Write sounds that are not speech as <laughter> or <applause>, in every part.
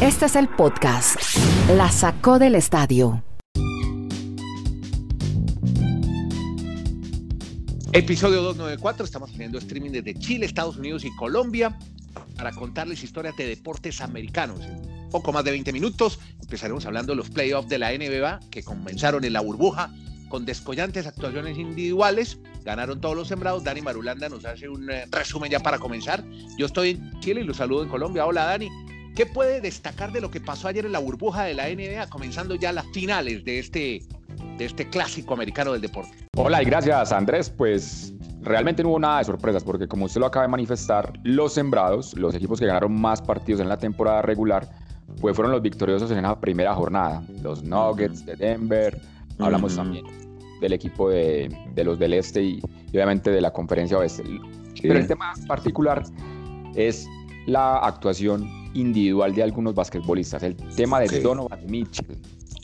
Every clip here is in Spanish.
Este es el podcast. La sacó del estadio. Episodio 294, estamos haciendo streaming desde Chile, Estados Unidos y Colombia para contarles historias de deportes americanos. En poco más de 20 minutos empezaremos hablando de los playoffs de la NBA que comenzaron en la burbuja con descollantes actuaciones individuales. Ganaron todos los sembrados. Dani Marulanda nos hace un eh, resumen ya para comenzar. Yo estoy en Chile y los saludo en Colombia. Hola Dani. ¿Qué puede destacar de lo que pasó ayer en la burbuja de la NBA, comenzando ya las finales de este de este clásico americano del deporte. Hola y gracias Andrés, pues realmente no hubo nada de sorpresas porque como usted lo acaba de manifestar, los sembrados, los equipos que ganaron más partidos en la temporada regular, pues fueron los victoriosos en esa primera jornada. Los Nuggets de Denver, hablamos también del equipo de, de, los del Este y, obviamente de la conferencia Oeste. Pero el tema particular es la actuación individual de algunos basquetbolistas. El tema de Donovan Mitchell,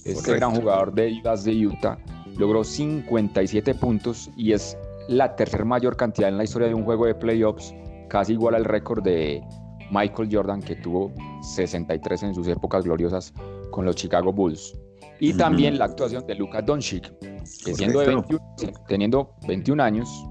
este gran jugador de Jazz de Utah logró 57 puntos y es la tercer mayor cantidad en la historia de un juego de playoffs, casi igual al récord de Michael Jordan que tuvo 63 en sus épocas gloriosas con los Chicago Bulls. Y también la actuación de Luka Doncic, que siendo de 21, teniendo 21 años,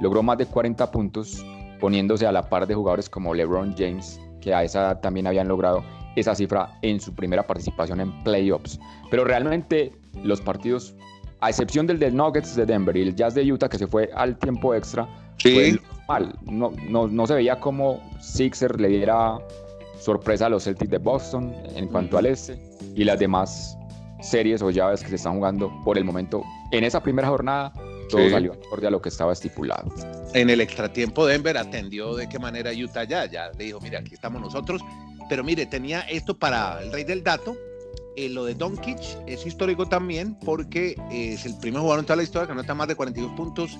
logró más de 40 puntos, poniéndose a la par de jugadores como LeBron James, que a esa edad también habían logrado esa cifra en su primera participación en playoffs. Pero realmente los partidos, a excepción del de Nuggets de Denver y el Jazz de Utah que se fue al tiempo extra, fue mal. No, no, no, se veía como Sixer le diera sorpresa a los Celtics de Boston en cuanto al este y las demás series o llaves que se están jugando por el momento en esa primera jornada todo salió acorde a lo que estaba estipulado. En el extratiempo Denver atendió de qué manera Utah ya, ya le dijo, mira, aquí estamos nosotros, pero mire, tenía esto para el rey del dato. Eh, lo de Doncic es histórico también porque es el primer jugador en toda la historia que no está más de 42 puntos.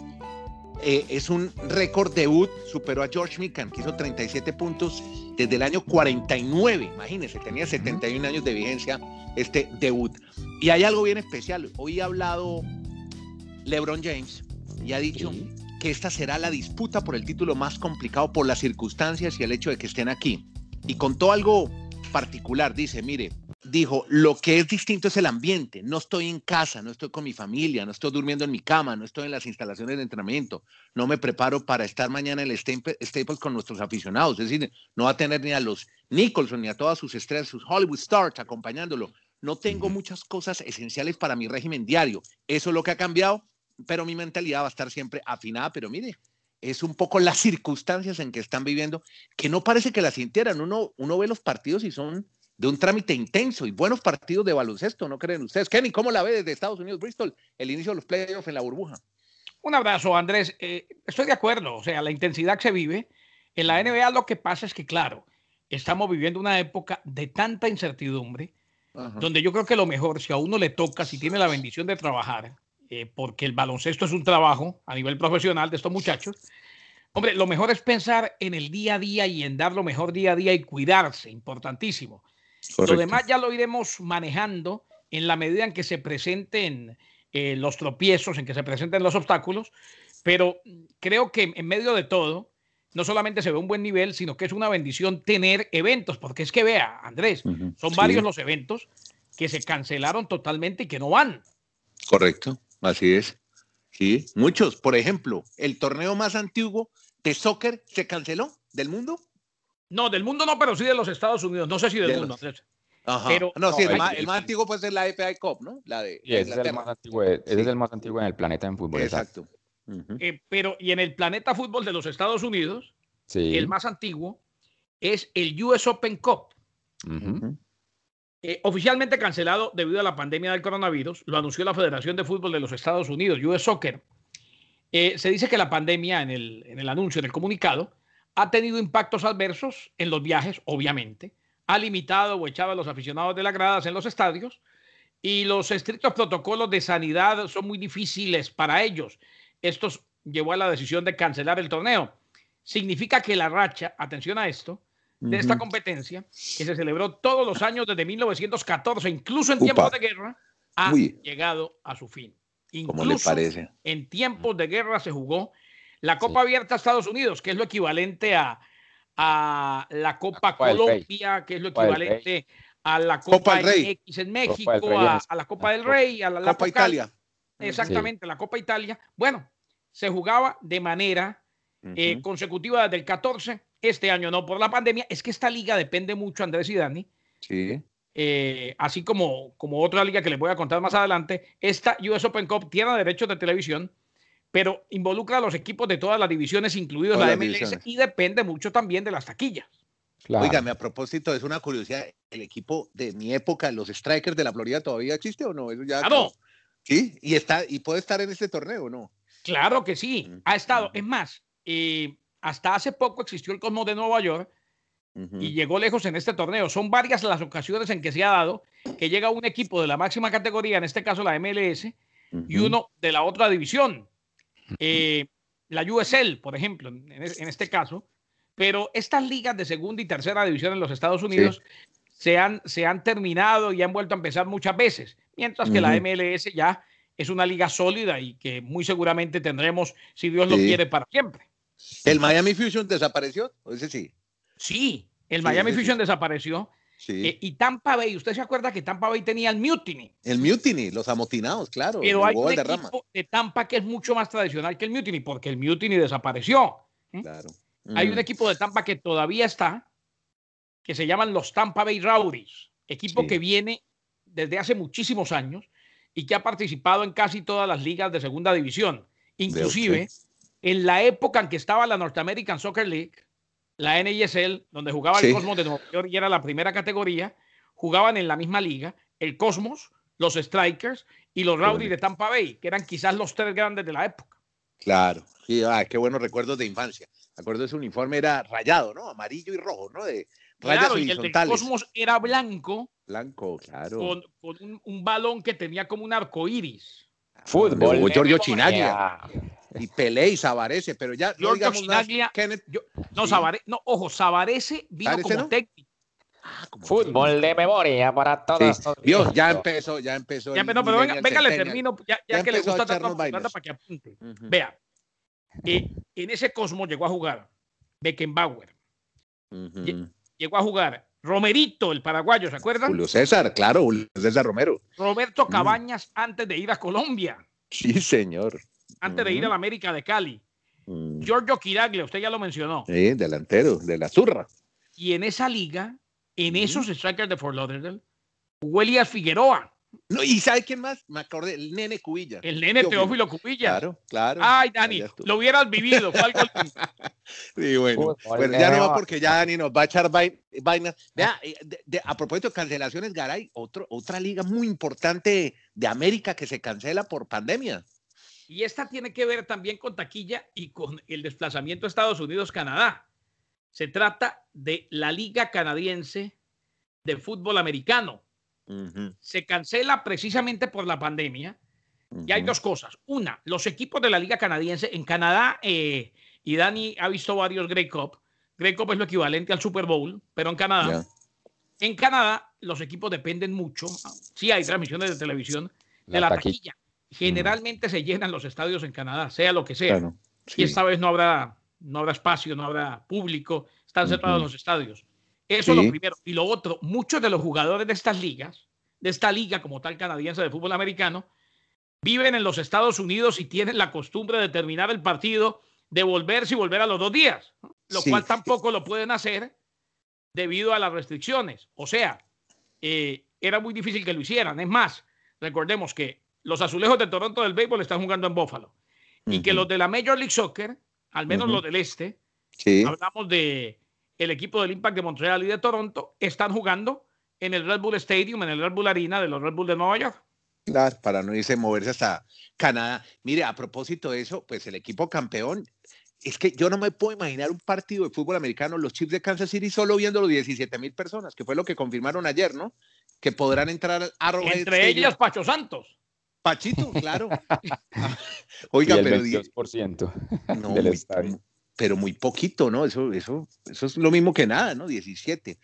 Eh, es un récord debut, superó a George Mikan, que hizo 37 puntos desde el año 49. Imagínense, tenía 71 años de vigencia este debut. Y hay algo bien especial. Hoy ha hablado LeBron James y ha dicho que esta será la disputa por el título más complicado por las circunstancias y el hecho de que estén aquí y contó algo particular. Dice, mire, dijo, lo que es distinto es el ambiente. No estoy en casa, no estoy con mi familia, no estoy durmiendo en mi cama, no estoy en las instalaciones de entrenamiento, no me preparo para estar mañana en el Staples con nuestros aficionados. Es decir, no va a tener ni a los Nicholson ni a todas sus estrellas, sus Hollywood stars acompañándolo. No tengo muchas cosas esenciales para mi régimen diario. Eso es lo que ha cambiado, pero mi mentalidad va a estar siempre afinada. Pero mire, es un poco las circunstancias en que están viviendo, que no parece que las sintieran. Uno, uno ve los partidos y son de un trámite intenso y buenos partidos de baloncesto, ¿no creen ustedes? Kenny, ¿cómo la ve desde Estados Unidos, Bristol, el inicio de los playoffs en la burbuja? Un abrazo, Andrés. Eh, estoy de acuerdo, o sea, la intensidad que se vive. En la NBA lo que pasa es que, claro, estamos viviendo una época de tanta incertidumbre, donde yo creo que lo mejor, si a uno le toca, si tiene la bendición de trabajar, eh, porque el baloncesto es un trabajo a nivel profesional de estos muchachos. Hombre, lo mejor es pensar en el día a día y en dar lo mejor día a día y cuidarse, importantísimo. Lo demás ya lo iremos manejando en la medida en que se presenten eh, los tropiezos, en que se presenten los obstáculos, pero creo que en medio de todo, no solamente se ve un buen nivel, sino que es una bendición tener eventos, porque es que vea, Andrés, son varios los eventos que se cancelaron totalmente y que no van. Correcto. Así es. Sí, muchos. Por ejemplo, el torneo más antiguo de soccer se canceló del mundo. No, del mundo no, pero sí de los Estados Unidos. No sé si del mundo. Ajá. Pero, no, sí, el, más, antiguo puede ser la FA Cup, ¿no? La de. ese, es el, más antiguo, ese es el más antiguo en el planeta en fútbol. Exacto. Eh, pero, y en el planeta fútbol de los Estados Unidos, el más antiguo es el US Open Cup. Eh, oficialmente cancelado debido a la pandemia del coronavirus, lo anunció la Federación de Fútbol de los Estados Unidos, US Soccer. Eh, se dice que la pandemia, en el, en el anuncio, en el comunicado, ha tenido impactos adversos en los viajes, obviamente, ha limitado o echado a los aficionados de las gradas en los estadios y los estrictos protocolos de sanidad son muy difíciles para ellos. Esto llevó a la decisión de cancelar el torneo. Significa que la racha, atención a esto, de esta competencia, que se celebró todos los años desde 1914, incluso en tiempos de guerra, ha llegado a su fin. Incluso le parece? en tiempos de guerra se jugó la Copa Abierta a Estados Unidos, que es lo equivalente a, a la Copa, Colombia, que es lo equivalente a la Copa, X en México, a, la Copa del Rey, a la, Copa Italia. Exactamente, la Copa Italia. Bueno, se jugaba de manera eh, consecutiva desde el 14. Este año no por la pandemia. Es que esta liga depende mucho, Andrés y Dani. Sí. Eh, así como, como otra liga que les voy a contar más adelante. Esta US Open Cup tiene derechos de televisión, pero involucra a los equipos de todas las divisiones, incluidos la MLS, y depende mucho también de las taquillas. Claro. a propósito, es una curiosidad, ¿el equipo de mi época, los Strikers de la Florida, todavía existe o no? Eso ya, claro. Sí, y, está, y puede estar en este torneo, ¿no? Claro que sí, ha estado. Es más, eh, hasta hace poco existió el Cosmos de Nueva York y llegó lejos en este torneo. Son varias las ocasiones en que se ha dado que llega un equipo de la máxima categoría, en este caso la MLS, y uno de la otra división. Eh, la USL, por ejemplo, en, este caso. Pero estas ligas de segunda y tercera división en los Estados Unidos se, han, se han terminado y han vuelto a empezar muchas veces, mientras que la MLS ya es una liga sólida y que muy seguramente tendremos, si Dios lo quiere, para siempre. ¿El Miami Fusion desapareció? Ese sí. Sí, el Miami Fusion desapareció. Sí. Eh, y Tampa Bay, ¿usted se acuerda que Tampa Bay tenía el Mutiny? El Mutiny, los amotinados, claro. Pero hay un equipo de Tampa que es mucho más tradicional que el Mutiny, porque el Mutiny desapareció. Claro. Hay un equipo de Tampa que todavía está, que se llaman los Tampa Bay Rowdies, equipo que viene desde hace muchísimos años y que ha participado en casi todas las ligas de segunda división. Inclusive, en la época en que estaba la North American Soccer League, la NISL, donde jugaba el Cosmos de Nueva York y era la primera categoría, jugaban en la misma liga el Cosmos, los Strikers y los Rowdies de Tampa Bay, que eran quizás los tres grandes de la época. Claro, sí, ah, qué buenos recuerdos de infancia. Acuerdo, ese uniforme era rayado, ¿no? Amarillo y rojo, ¿no? De rayas claro, y el del Cosmos era blanco. Blanco, claro. Con, un, balón que tenía como un arco iris. Fútbol. Giorgio Chinaglia. Y Pelé y Sabarese, pero ya no digamos Chinaglia, no, no, ojo, Sabarese vino como técnico. Ah, Fútbol de memoria para todos. Dios, ya empezó, ya empezó. Ya, pero venga, venga le termino, ya, ya, que le gusta tanto para que apunte. Vea, eh, en ese cosmos llegó a jugar Beckenbauer. Llegó a jugar Romerito, el paraguayo, ¿se acuerdan? Julio César, claro, Julio César Romero. Roberto mm. Cabañas antes de ir a Colombia. Sí, señor. Antes de ir a la América de Cali. Mm. Giorgio Quiraglia, usted ya lo mencionó. Sí, delantero, de la Zurra. Y en esa liga, en esos strikers de Fort Lauderdale, Huelías Figueroa. No, ¿Y sabe quién más? Me acordé, el nene Cubilla. El nene Teófilo, Cubilla. Claro, claro. Ay, Dani, lo hubieras vivido. <laughs> sí, bueno. bueno ya no va porque ya Dani nos va a echar vainas. Vea, eh, a propósito de cancelaciones, Garay, otro, otra liga muy importante de América que se cancela por pandemia. Y esta tiene que ver también con taquilla y con el desplazamiento a Estados Unidos-Canadá. Se trata de la Liga Canadiense de Fútbol Americano se cancela precisamente por la pandemia. Y hay dos cosas. Una, los equipos de la Liga Canadiense en Canadá, eh, y Dani ha visto varios Grey Cup. Grey Cup es lo equivalente al Super Bowl, pero en Canadá. En Canadá, los equipos dependen mucho. Sí, hay transmisiones de televisión de la, taquilla. Generalmente se llenan los estadios en Canadá, sea lo que sea. Y esta vez no habrá, no habrá espacio, no habrá público, están cerrados los estadios. Eso es lo primero. Y lo otro, muchos de los jugadores de estas ligas, de esta liga como tal canadiense de fútbol americano, viven en los Estados Unidos y tienen la costumbre de terminar el partido, de volverse y volver a los dos días, lo cual tampoco lo pueden hacer debido a las restricciones. O sea, eh, era muy difícil que lo hicieran. Es más, recordemos que los azulejos de Toronto del béisbol están jugando en Buffalo y que los de la Major League Soccer, al menos los del este, hablamos de el equipo del Impact de Montreal y de Toronto están jugando en el Red Bull Stadium, en el Red Bull Arena de los Red Bull de Nueva York. Claro, para no irse a moverse hasta Canadá. Mire, a propósito de eso, pues el equipo campeón, es que yo no me puedo imaginar un partido de fútbol americano, los Chiefs de Kansas City, solo viendo los 17 mil personas, que fue lo que confirmaron ayer, ¿no? Que podrán entrar a Entre ellas, Pacho Santos. Pachito, claro. <laughs> Oiga, pero 10% <laughs> no, del estadio pero muy poquito, ¿no? Eso, eso, eso es lo mismo que nada, ¿no? 17.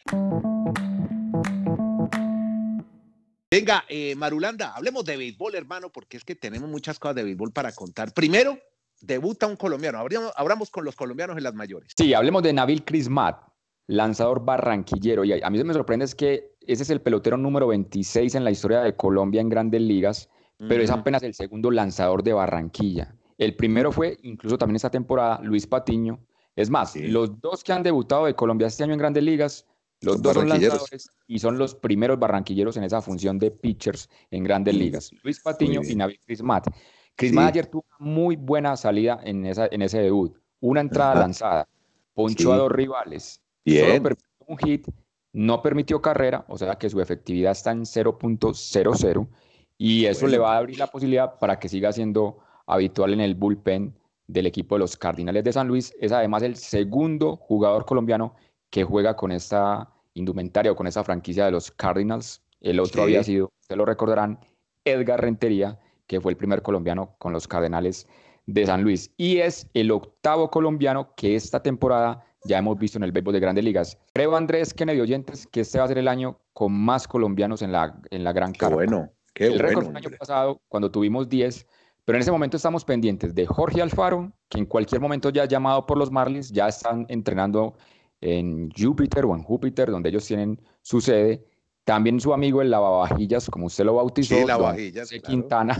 Venga, eh, Marulanda, hablemos de béisbol, hermano, porque es que tenemos muchas cosas de béisbol para contar. Primero, debuta un colombiano. Hablamos con los colombianos en las mayores. Sí, hablemos de Nabil Crismat, lanzador barranquillero. Y a mí me sorprende es que ese es el pelotero número 26 en la historia de Colombia en grandes ligas, pero es apenas el segundo lanzador de Barranquilla. El primero fue, incluso también esta temporada, Luis Patiño. Es más, los dos que han debutado de Colombia este año en grandes ligas, los dos son lanzadores y son los primeros barranquilleros en esa función de pitchers en grandes ligas. Luis Patiño y Navid Crismat. Crismat ayer tuvo una muy buena salida en, esa, en ese debut. Una entrada lanzada, ponchó a dos rivales, solo permitió un hit, no permitió carrera, o sea que su efectividad está en 0.00 y eso le va a abrir la posibilidad para que siga siendo habitual en el bullpen del equipo de los Cardinales de San Luis. Es además el segundo jugador colombiano que juega con esta indumentaria o con esa franquicia de los Cardinals. El otro había sido, se lo recordarán, Edgar Rentería, que fue el primer colombiano con los Cardenales de San Luis. Y es el octavo colombiano que esta temporada ya hemos visto en el béisbol de grandes ligas. Creo, Andrés Kennedy Oyentes, que este va a ser el año con más colombianos en la, en la gran Qué bueno, qué el récord el año pasado, cuando tuvimos 10, pero en ese momento estamos pendientes de Jorge Alfaro, que en cualquier momento ya ha llamado por los Marlins, ya están entrenando en Júpiter o en Júpiter, donde ellos tienen su sede. También su amigo el lavavajillas, como usted lo bautizó, sí, lavavajillas, Quintana,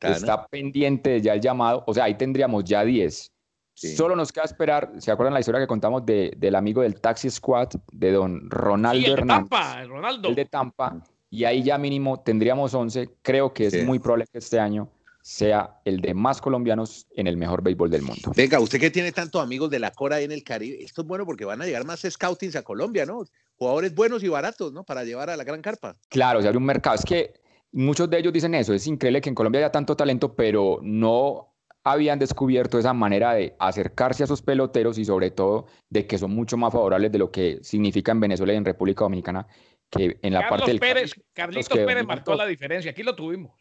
está pendiente de ya el llamado. O sea, ahí tendríamos ya 10. Solo nos queda esperar, ¿se acuerdan la historia que contamos de, del amigo del Taxi Squad, de don Ronaldo el Hernández? De Tampa, el Ronaldo. El de Tampa. Y ahí ya mínimo tendríamos 11. Creo que es muy probable que este año sea el de más colombianos en el mejor béisbol del mundo. Venga, usted que tiene tantos amigos de la Cora en el Caribe, esto es bueno porque van a llegar más scoutings a Colombia, ¿no? Jugadores buenos y baratos, ¿no? Para llevar a la gran carpa. Claro, o sea, hay un mercado. Es que muchos de ellos dicen eso, es increíble que en Colombia haya tanto talento, pero no habían descubierto esa manera de acercarse a sus peloteros y sobre todo de que son mucho más favorables de lo que significa en Venezuela y en República Dominicana que en la parte del Pérez, Carlitos Pérez marcó la diferencia, aquí lo tuvimos.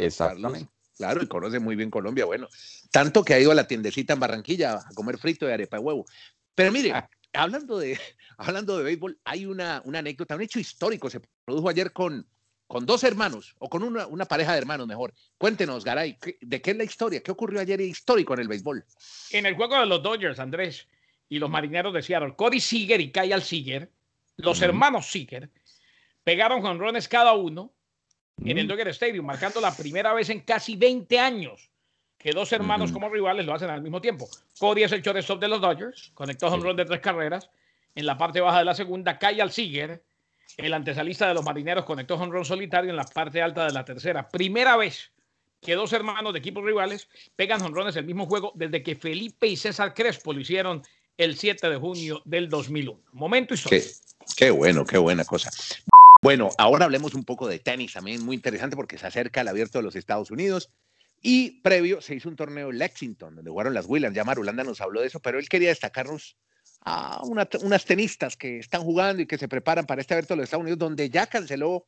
exactamente. Claro, y conoce muy bien Colombia, bueno. Tanto que ha ido a la tiendecita en Barranquilla a comer frito y arepa de huevo. Pero mire, ah. hablando, de, <laughs> hablando de béisbol, hay una, una anécdota, un hecho histórico. Se produjo ayer con, con dos hermanos, o con una, una pareja de hermanos mejor. Cuéntenos, Garay, ¿de qué es la historia? ¿Qué ocurrió ayer histórico en el béisbol? En el juego de los Dodgers, Andrés, y los marineros de Seattle, Cody Seager y Kyle Seager, los hermanos Seager, pegaron jonrones cada uno en el mm. Dodger Stadium, marcando la primera vez en casi 20 años que dos hermanos como rivales lo hacen al mismo tiempo. Cody es el shortstop de los Dodgers, conectó un run de tres carreras. En la parte baja de la segunda, Kyle Seager, el antesalista de los marineros, conectó un run solitario en la parte alta de la tercera. Primera vez que dos hermanos de equipos rivales pegan honrones el mismo juego desde que Felipe y César Crespo lo hicieron el 7 de junio del 2001. Momento histórico. Qué, qué bueno, qué buena cosa. Bueno, ahora hablemos un poco de tenis también, muy interesante porque se acerca el abierto de los Estados Unidos. Y previo se hizo un torneo en Lexington, donde jugaron las Williams. Ya Marulanda nos habló de eso, pero él quería destacarnos a unas tenistas que están jugando y que se preparan para este abierto de los Estados Unidos, donde ya canceló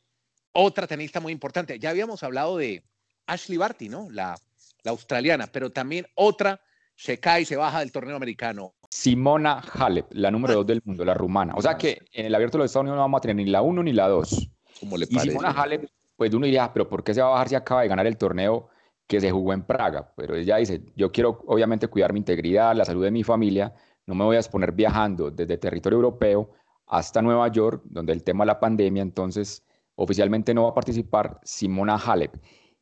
otra tenista muy importante. Ya habíamos hablado de Ashley Barty, ¿no? La, la australiana, pero también otra se cae y se baja del torneo americano. Simona Halep, la número dos del mundo, la rumana. O sea que en el abierto de los Estados Unidos no vamos a tener ni la uno ni la dos. ¿Cómo le y Simona Halep, pues uno diría, pero ¿por qué se va a bajar si acaba de ganar el torneo que se jugó en Praga? Pero ella dice, yo quiero obviamente cuidar mi integridad, la salud de mi familia, no me voy a exponer viajando desde territorio europeo hasta Nueva York, donde el tema de la pandemia, entonces oficialmente no va a participar Simona Halep.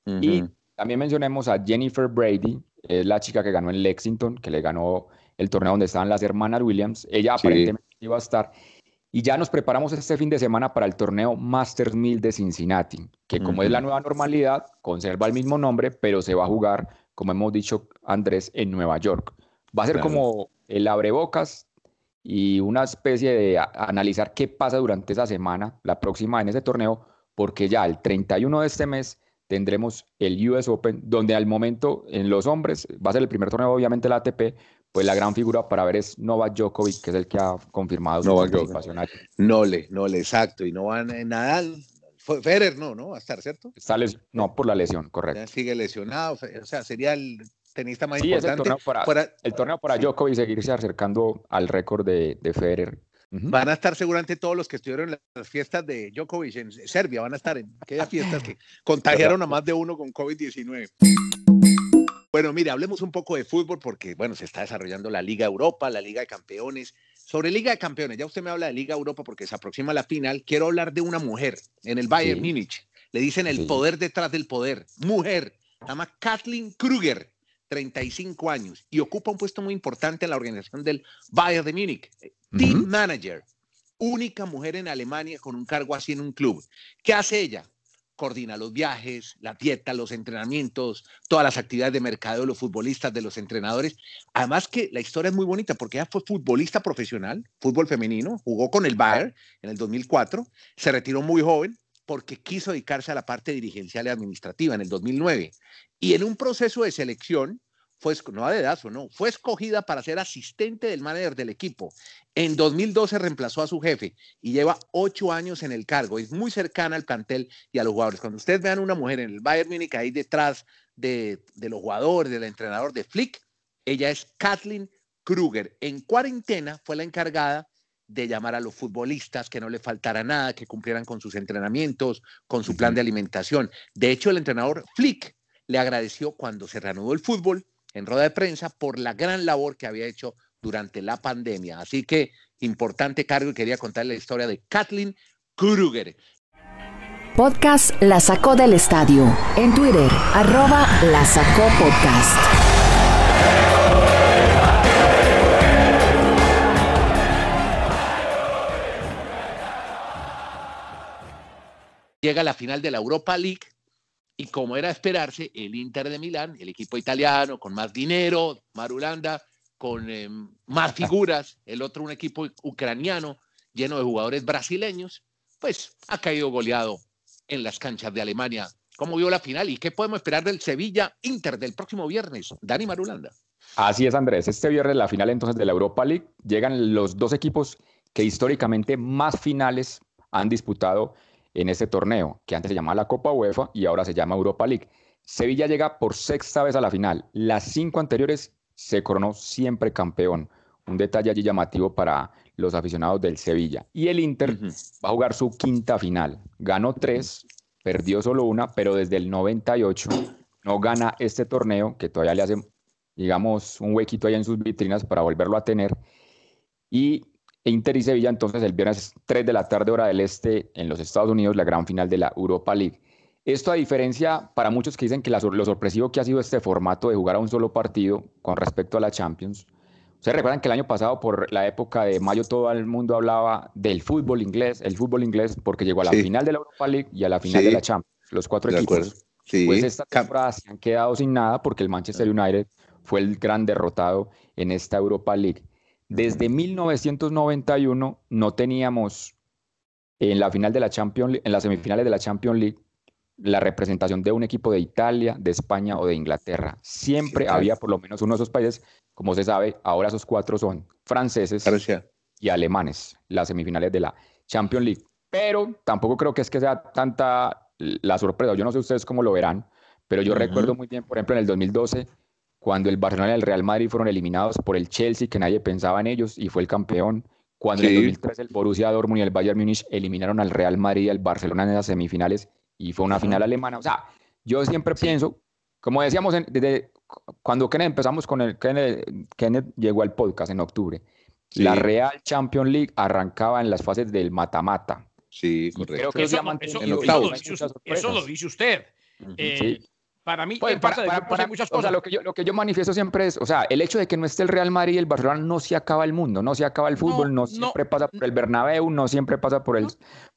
Y también mencionemos a Jennifer Brady, es la chica que ganó en Lexington, que le ganó el torneo donde estaban las hermanas Williams. Ella aparentemente iba a estar. Y ya nos preparamos este fin de semana para el torneo Masters 1000 de Cincinnati, que como es la nueva normalidad, conserva el mismo nombre, pero se va a jugar, como hemos dicho Andrés, en Nueva York. Va a ser como el abrebocas y una especie de analizar qué pasa durante esa semana, la próxima en ese torneo, porque ya el 31 de este mes tendremos el US Open, donde al momento en los hombres va a ser el primer torneo, obviamente la ATP, pues la gran figura para ver es Novak Djokovic, que es el que ha confirmado su participación No le, no le, exacto, y no van en Nadal, Federer no, ¿no? Va a estar, ¿cierto? Está no, por la lesión, correcto. sigue lesionado, o sea, sería el tenista más importante. el torneo para, el torneo para Djokovic seguirse acercando al récord de, de Federer Van a estar seguramente todos los que estuvieron en las fiestas de Djokovic en Serbia, van a estar en aquellas fiestas que <laughs> contagiaron a más de uno con COVID-19. Bueno, mire, hablemos un poco de fútbol porque, bueno, se está desarrollando la Liga Europa, la Liga de Campeones. Sobre Liga de Campeones, ya usted me habla de Liga Europa porque se aproxima la final. Quiero hablar de una mujer en el Bayern Múnich. Le dicen el poder detrás del poder. Mujer. Se llama Kathleen Kruger, 35 años, y ocupa un puesto muy importante en la organización del Bayern de Múnich. Team Manager. Única mujer en Alemania con un cargo así en un club. ¿Qué hace ella? Coordina los viajes, la dieta, los entrenamientos, todas las actividades de mercado de los futbolistas, de los entrenadores. Además que la historia es muy bonita porque ella fue futbolista profesional, fútbol femenino, jugó con el Bayern en el 2004, se retiró muy joven porque quiso dedicarse a la parte dirigencial y administrativa en el 2009. Y en un proceso de selección fue, no de edad, no, fue escogida para ser asistente del manager del equipo. En 2012 reemplazó a su jefe y lleva ocho años en el cargo. Es muy cercana al plantel y a los jugadores. Cuando ustedes vean una mujer en el Bayern Múnich ahí detrás de, de los jugadores, del entrenador de Flick, ella es Kathleen Kruger. En cuarentena fue la encargada de llamar a los futbolistas que no le faltara nada, que cumplieran con sus entrenamientos, con su plan de alimentación. De hecho, el entrenador Flick le agradeció cuando se reanudó el fútbol en rueda de prensa por la gran labor que había hecho durante la pandemia. Así que importante cargo y quería contarle la historia de Kathleen Kruger. Podcast La Sacó del Estadio. En Twitter, arroba La Sacó Podcast. Llega la final de la Europa League y como era esperarse, el Inter de Milán, el equipo italiano con más dinero, Marulanda, con eh, más figuras, el otro un equipo ucraniano lleno de jugadores brasileños, pues ha caído goleado en las canchas de Alemania. ¿Cómo vio la final y qué podemos esperar del Sevilla Inter del próximo viernes? Dani Marulanda. Así es, Andrés. Este viernes la final entonces de la Europa League llegan los dos equipos que históricamente más finales han disputado en este torneo, que antes se llamaba la Copa UEFA y ahora se llama Europa League. Sevilla llega por sexta vez a la final. Las cinco anteriores se coronó siempre campeón. Un detalle allí llamativo para los aficionados del Sevilla. Y el Inter va a jugar su quinta final. Ganó tres, perdió solo una, pero desde el 98 no gana este torneo, que todavía le hace, digamos, un huequito ahí en sus vitrinas para volverlo a tener. Y Inter y Sevilla entonces el viernes 3 de la tarde hora del este en los Estados Unidos, la gran final de la Europa League. Esto a diferencia para muchos que dicen que lo sorpresivo que ha sido este formato de jugar a un solo partido con respecto a la Champions. Ustedes recuerdan que el año pasado, por la época de mayo, todo el mundo hablaba del fútbol inglés, el fútbol inglés, porque llegó a la final de la Europa League y a la final de la Champions, los cuatro equipos. Pues esta temporada se han quedado sin nada porque el Manchester United fue el gran derrotado en esta Europa League. Desde 1991 no teníamos en la final de la Champions en las semifinales de la Champions League la representación de un equipo de Italia, de España o de Inglaterra. Siempre había por lo menos uno de esos países, como se sabe, ahora esos cuatro son franceses y alemanes, las semifinales de la Champions League. Pero tampoco creo que es que sea tanta la sorpresa. Yo no sé ustedes cómo lo verán, pero yo recuerdo muy bien, por ejemplo, en el 2012 cuando el Barcelona y el Real Madrid fueron eliminados por el Chelsea, que nadie pensaba en ellos y fue el campeón. Cuando en el 2003 el Borussia Dortmund y el Bayern Múnich eliminaron al Real Madrid y al Barcelona en las semifinales y fue una final alemana. O sea, yo siempre pienso, como decíamos desde cuando Kenneth empezamos con el Kenneth, llegó al podcast en octubre. La Real Champions League arrancaba en las fases del mata-mata. Sí, correcto. Creo que eso, eso, lo dice usted. Eh, para mí, pues, para, muchas cosas. lo, que yo, lo que yo manifiesto siempre es, o sea, el hecho de que no esté el Real Madrid y el Barcelona no se acaba el mundo, no se acaba el fútbol, no, siempre pasa por el Bernabéu, no siempre pasa por el,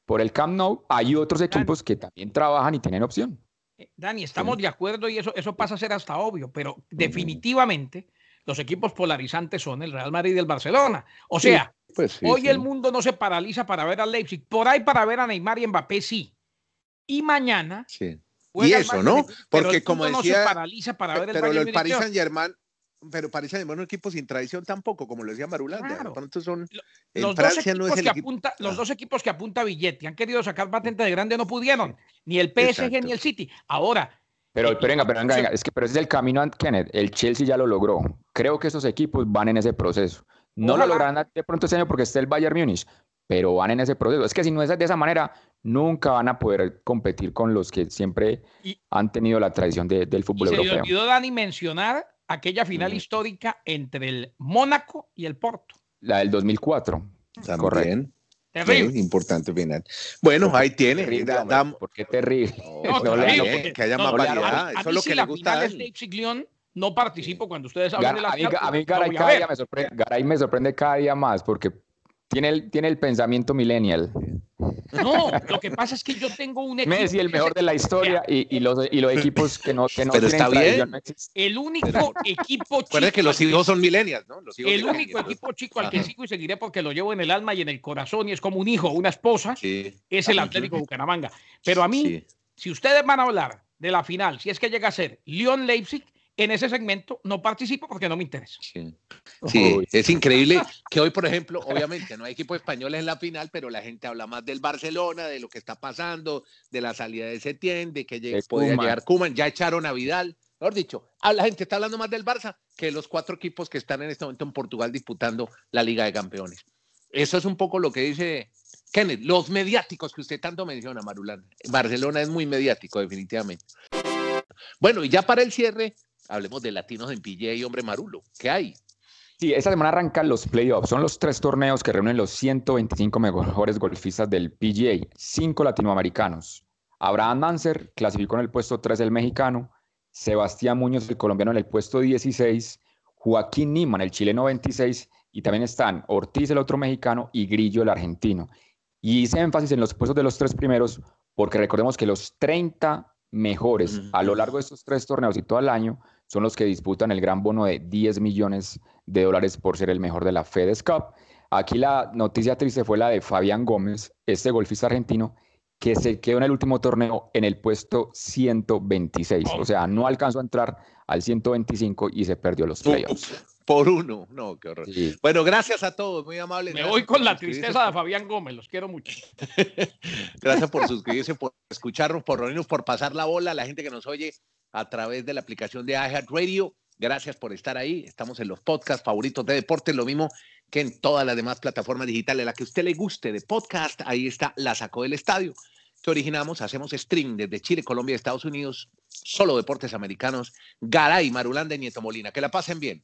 por el Camp Nou. Hay otros equipos que también trabajan y tienen opción. Eh, Dani, estamos de acuerdo y eso, eso pasa a ser hasta obvio, pero definitivamente los equipos polarizantes son el Real Madrid y el Barcelona. O sea, pues hoy el mundo no se paraliza para ver a Leipzig, por ahí para ver a Neymar y Mbappé sí. Y mañana y eso, ¿no? Porque como decía, no se paraliza para ver el pero el Paris Saint Germain, pero Paris Saint Germain es un equipo sin tradición tampoco, como lo decía Marulanda. Claro. son los Francia dos no es el que apunta, los dos equipos que apunta Billete han querido sacar patente de grande no pudieron, ni el PSG ni el City. Ahora pero, pero, venga, pero venga, es que pero ese es el camino, Kenneth. El Chelsea ya lo logró. Creo que esos equipos van en ese proceso. No lo lograrán de pronto este año porque está el Bayern Múnich, pero van en ese proceso. Es que si no es de esa manera, nunca van a poder competir con los que siempre han tenido la tradición del fútbol y europeo. Se olvidó Dani mencionar aquella final histórica entre el Mónaco y el Porto. La del 2004. También. Correcto. Terrible. importante final. Bueno, ahí tiene. Terrible, ¿Por qué terrible? No, no, que haya más variedad. Eso es lo que le gusta a él. Leipzig-León no participo cuando ustedes hablan de la A mí, Garay, cada día me sorprende, Garay me sorprende cada día más porque tiene el, tiene el pensamiento millennial. No, lo que pasa es que yo tengo un equipo. Messi, el mejor de la historia, y, y, los, y los equipos que no, que no Pero está bien. el único equipo <laughs> chico. que los hijos son millennials, ¿no? el único equipo chico al que sigo y seguiré porque lo llevo en el alma y en el corazón y es como un hijo, una esposa, es el Atlético Bucaramanga. Pero a mí, si ustedes van a hablar de la final, si es que llega a ser Lyon-Leipzig, en ese segmento no participo porque no me interesa. Sí, es increíble <laughs> que hoy, por ejemplo, obviamente no hay equipos españoles en la final, pero la gente habla más del Barcelona, de lo que está pasando, de la salida de Setién, de que llegue, podría llegar Kuman, ya echaron a Vidal. Mejor dicho, la gente está hablando más del Barça que los cuatro equipos que están en este momento en Portugal disputando la Liga de Campeones. Eso es un poco lo que dice Kenneth, los mediáticos que usted tanto menciona, Marulán. Barcelona es muy mediático, definitivamente. Bueno, y ya para el cierre, hablemos de latinos en PGA y hombre marulo. ¿Qué hay? Sí, esta semana arrancan los playoffs. Son los tres torneos que reúnen los 125 mejores golfistas del PGA, cinco latinoamericanos. Abraham Manser clasificó en el puesto 3 del mexicano, Sebastián Muñoz, el colombiano, en el puesto 16, Joaquín Niman, el chileno 26, y también están Ortiz, el otro mexicano, y Grillo, el argentino. Y hice énfasis en los puestos de los tres primeros, porque recordemos que los 30 mejores a lo largo de estos tres torneos y todo el año son los que disputan el gran bono de 10 millones de dólares por ser el mejor de la FedEx Cup. Aquí la noticia triste fue la de Fabián Gómez, este golfista argentino, que se quedó en el último torneo en el puesto 126. O sea, no alcanzó a entrar al 125 y se perdió los playoffs. Por uno, no, qué horror. Bueno, gracias a todos, muy amables. Me voy con la tristeza de Fabián Gómez, los quiero mucho. <laughs> gracias por suscribirse, por escucharnos, por reunirnos, por pasar la bola a la gente que nos oye a través de la aplicación de Radio. Gracias por estar ahí. Estamos en los podcasts favoritos de deporte, lo mismo que en todas las demás plataformas digitales. La que usted le guste de podcast, ahí está, la sacó del estadio. Que originamos, hacemos stream desde Chile, Colombia Estados Unidos, solo deportes americanos. Garay, Marulanda y Nieto Molina. Que la pasen bien.